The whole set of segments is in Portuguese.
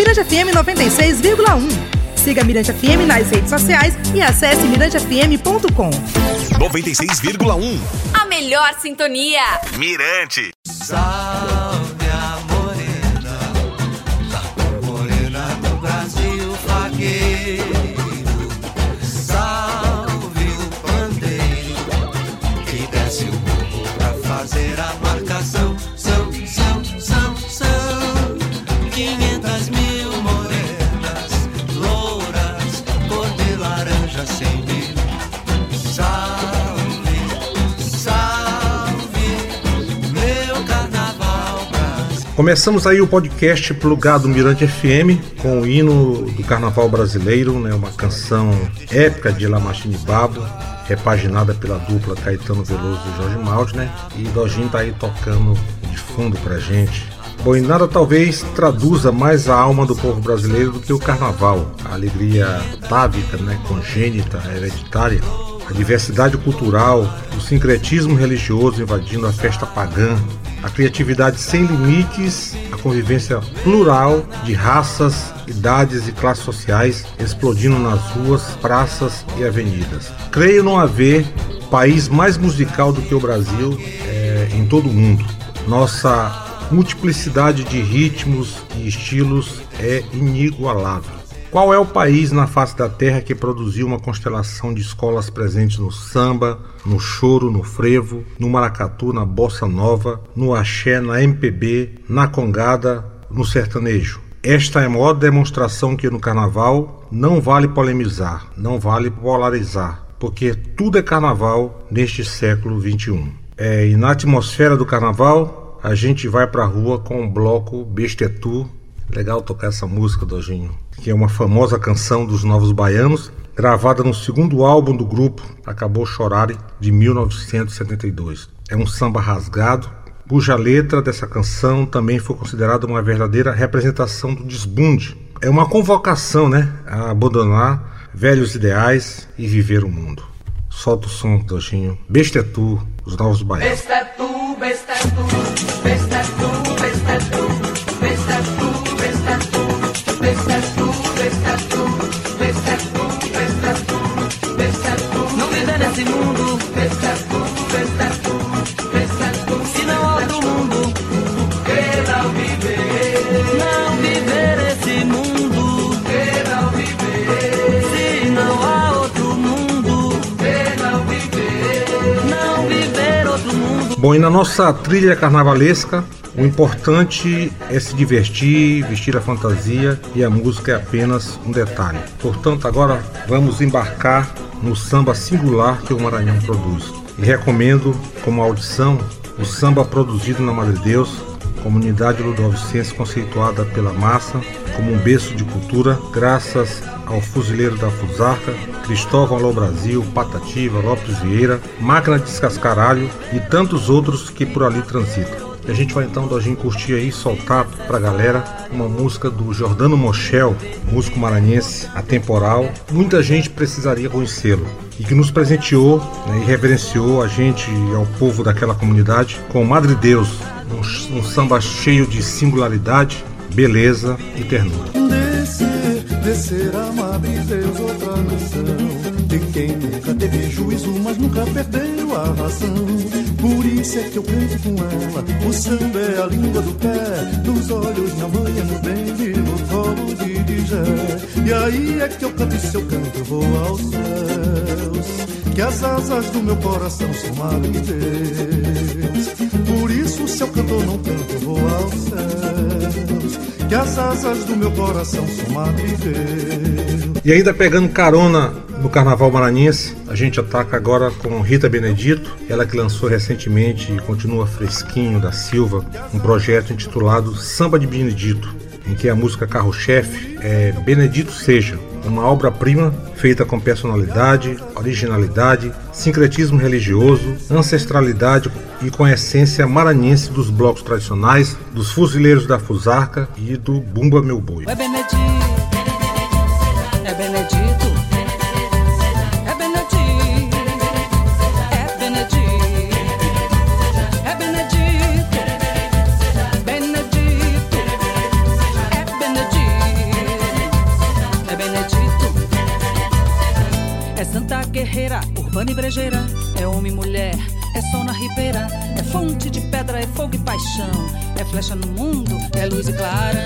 Mirante FM 96,1. Siga Mirante FM nas redes sociais e acesse mirantefm.com. 96,1. A melhor sintonia. Mirante. Salve a morena, a morena do Brasil vaqueiro. Começamos aí o podcast plugado Mirante FM com o hino do Carnaval Brasileiro, né, uma canção épica de Lamachine Babo, repaginada pela dupla Caetano Veloso e Jorge Maldi, né? E Dojinho tá aí tocando de fundo pra gente. Bom, e nada talvez traduza mais a alma do povo brasileiro do que o carnaval, a alegria távica, né, congênita, hereditária, a diversidade cultural, o sincretismo religioso invadindo a festa pagã, a criatividade sem limites, a convivência plural de raças, idades e classes sociais explodindo nas ruas, praças e avenidas. Creio não haver país mais musical do que o Brasil é, em todo o mundo. Nossa multiplicidade de ritmos e estilos é inigualável. Qual é o país na face da Terra que produziu uma constelação de escolas presentes no samba, no choro, no frevo, no maracatu, na bossa nova, no axé, na MPB, na congada, no sertanejo? Esta é a maior demonstração que no carnaval não vale polemizar, não vale polarizar, porque tudo é carnaval neste século XXI. É, e na atmosfera do carnaval, a gente vai pra rua com o bloco Bestetu. Legal tocar essa música, Dojinho que é uma famosa canção dos Novos Baianos, gravada no segundo álbum do grupo, Acabou Chorare, de 1972. É um samba rasgado, cuja letra dessa canção também foi considerada uma verdadeira representação do desbunde. É uma convocação, né, a abandonar velhos ideais e viver o mundo. Solta o som, Dojinho. Besta é tu, os Novos Baianos. Besta é tu, besta é tu, besta é tu, Bom, e na nossa trilha carnavalesca, o importante é se divertir, vestir a fantasia e a música é apenas um detalhe. Portanto, agora vamos embarcar no samba singular que o Maranhão produz. E recomendo como audição o samba produzido na Madre Deus, comunidade ludovicense conceituada pela massa como um berço de cultura, graças ao fuzileiro da Fusarca, Cristóvão Alô Brasil, Patativa, Lopes Vieira, Máquina de Descascaralho e tantos outros que por ali transitam. A gente vai então, Dojinho, curtir aí, soltar pra galera uma música do Jordano Mochel, músico maranhense, atemporal. Muita gente precisaria conhecê-lo e que nos presenteou né, e reverenciou a gente e ao povo daquela comunidade com Madre Deus, um, um samba cheio de singularidade, beleza e ternura. Descer, descer a madre Deus, outra nação. De quem nunca teve juízo, mas nunca perdeu a razão. Por isso é que eu canto com ela. O samba é a língua do pé, dos olhos na manhã, no bem e no colo de Dijé. E aí é que eu canto e se eu canto, vou aos céus. Que as asas do meu coração são madre Deus. Não canto, vou aos céus. Que as asas do meu coração são. E ainda pegando carona no Carnaval Maranhense, a gente ataca agora com Rita Benedito, ela que lançou recentemente e continua fresquinho da Silva, um projeto intitulado Samba de Benedito, em que a música carro-chefe é Benedito Seja, uma obra-prima feita com personalidade, originalidade, sincretismo religioso, ancestralidade e com a essência maranhense dos blocos tradicionais, dos fuzileiros da Fusarca e do Bumba Meu Boi. É Benedito, é Benedito, É homem e mulher, é sol na ribeira. É fonte de pedra, é fogo e paixão. É flecha no mundo, é luz e clarão.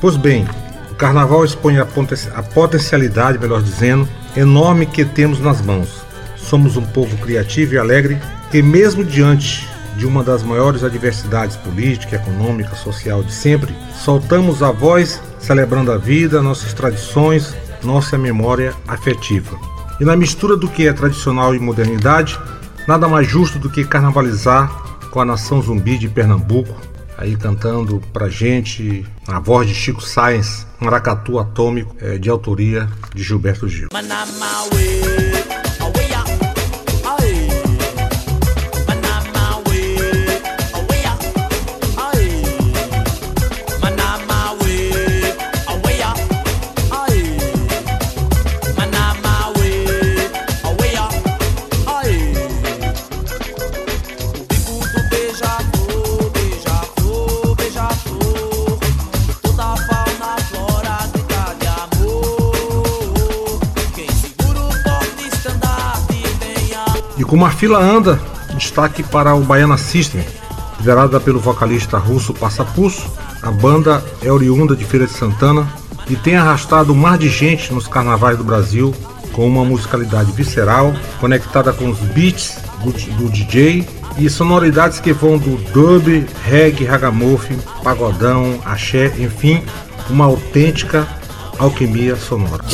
Pois bem, o carnaval expõe a, a potencialidade, melhor dizendo, enorme que temos nas mãos. Somos um povo criativo e alegre que, mesmo diante de uma das maiores adversidades política, econômica, social de sempre, soltamos a voz celebrando a vida, nossas tradições, nossa memória afetiva. E na mistura do que é tradicional e modernidade, nada mais justo do que carnavalizar com a nação zumbi de Pernambuco, aí cantando pra gente a voz de Chico Sainz, Maracatu Atômico, eh, de autoria de Gilberto Gil. E como a fila anda, destaque para o Baiana System, liderada pelo vocalista russo Passapulso. A banda é oriunda de Feira de Santana e tem arrastado um de gente nos carnavais do Brasil com uma musicalidade visceral, conectada com os beats do, do DJ e sonoridades que vão do dub, reggae, ragamuffin, pagodão, axé, enfim, uma autêntica alquimia sonora.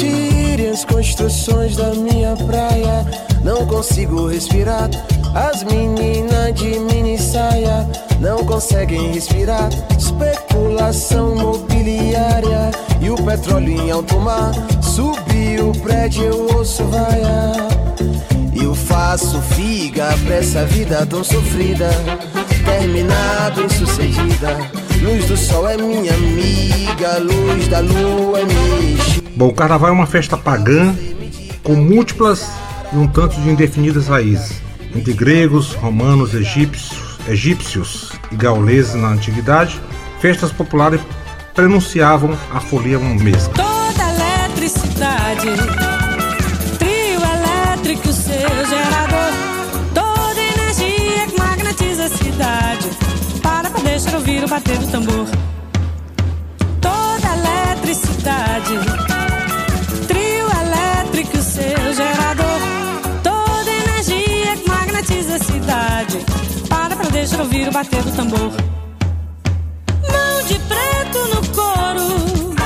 Tire as construções da minha praia, não consigo respirar. As meninas de mini saia não conseguem respirar. Especulação mobiliária e o petróleo em alto mar. Subiu o prédio, eu ouço vaia. Eu faço figa pra essa vida tão sofrida. Terminar bem sucedida. Luz do sol é minha amiga, luz da lua é minha. Bom, o carnaval é uma festa pagã com múltiplas e um tanto de indefinidas raízes, entre gregos, romanos, egípcios, egípcios e gauleses na antiguidade. Festas populares prenunciavam a folia mesma. Toda eletricidade, trio elétrico, seu gerador. Toda energia que magnetiza a cidade. Para pra deixar ouvir o bater do tambor. Cidade. Para pra deixar ouvir o bater do tambor. Mão de preto no couro.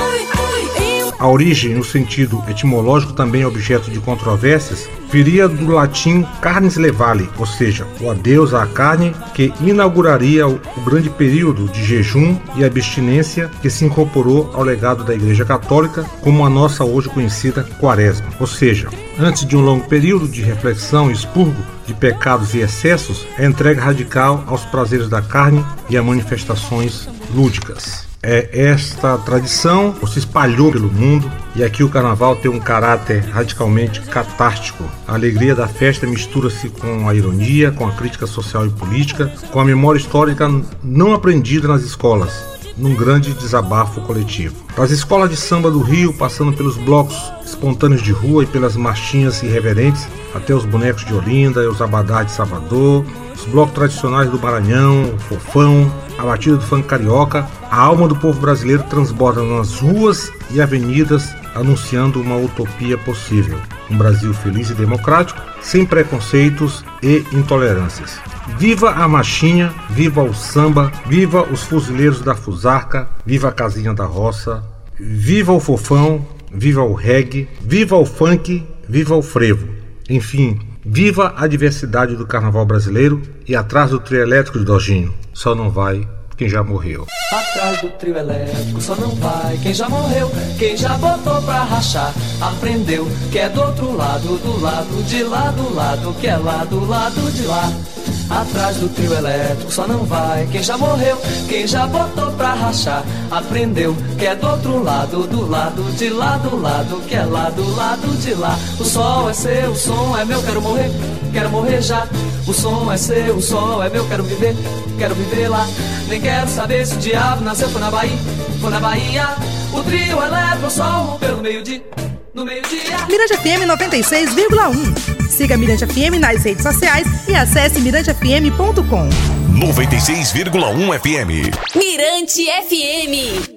A origem, no sentido etimológico, também objeto de controvérsias, viria do latim carnes levale, ou seja, o adeus à carne, que inauguraria o grande período de jejum e abstinência que se incorporou ao legado da Igreja Católica, como a nossa hoje conhecida Quaresma. Ou seja, antes de um longo período de reflexão e expurgo de pecados e excessos, a entrega radical aos prazeres da carne e a manifestações lúdicas. É, esta tradição se espalhou pelo mundo e aqui o carnaval tem um caráter radicalmente catártico. A alegria da festa mistura-se com a ironia, com a crítica social e política, com a memória histórica não aprendida nas escolas, num grande desabafo coletivo. Das escolas de samba do Rio, passando pelos blocos espontâneos de rua e pelas marchinhas irreverentes, até os bonecos de Olinda os abadás de Salvador, os blocos tradicionais do Maranhão, o Fofão, a batida do funk carioca, a alma do povo brasileiro transborda nas ruas e avenidas anunciando uma utopia possível. Um Brasil feliz e democrático, sem preconceitos e intolerâncias. Viva a marchinha, viva o samba, viva os fuzileiros da Fusarca, viva a casinha da roça, viva o fofão, viva o reggae, viva o funk, viva o frevo. Enfim, viva a diversidade do carnaval brasileiro e atrás do trio elétrico de Dojinho. Só não vai quem já morreu. Atrás do trio elétrico só não vai quem já morreu, quem já botou pra rachar, aprendeu que é do outro lado, do lado de lá, do lado que é lá, do lado de lá. Atrás do trio elétrico só não vai quem já morreu, quem já botou pra rachar, aprendeu que é do outro lado, do lado de lá, do lado que é lá, do lado de lá. O sol é seu, o som é meu, quero morrer, quero morrer já. O som é seu, o sol é meu, quero viver, quero viver lá. Nem quero saber se o diabo nasceu foi na Bahia, foi na Bahia. O trio eleva o rompeu no meio-dia. No meio-dia. Mirante FM 96,1. Siga Mirante FM nas redes sociais e acesse mirantefm.com. 96,1 FM. Mirante FM.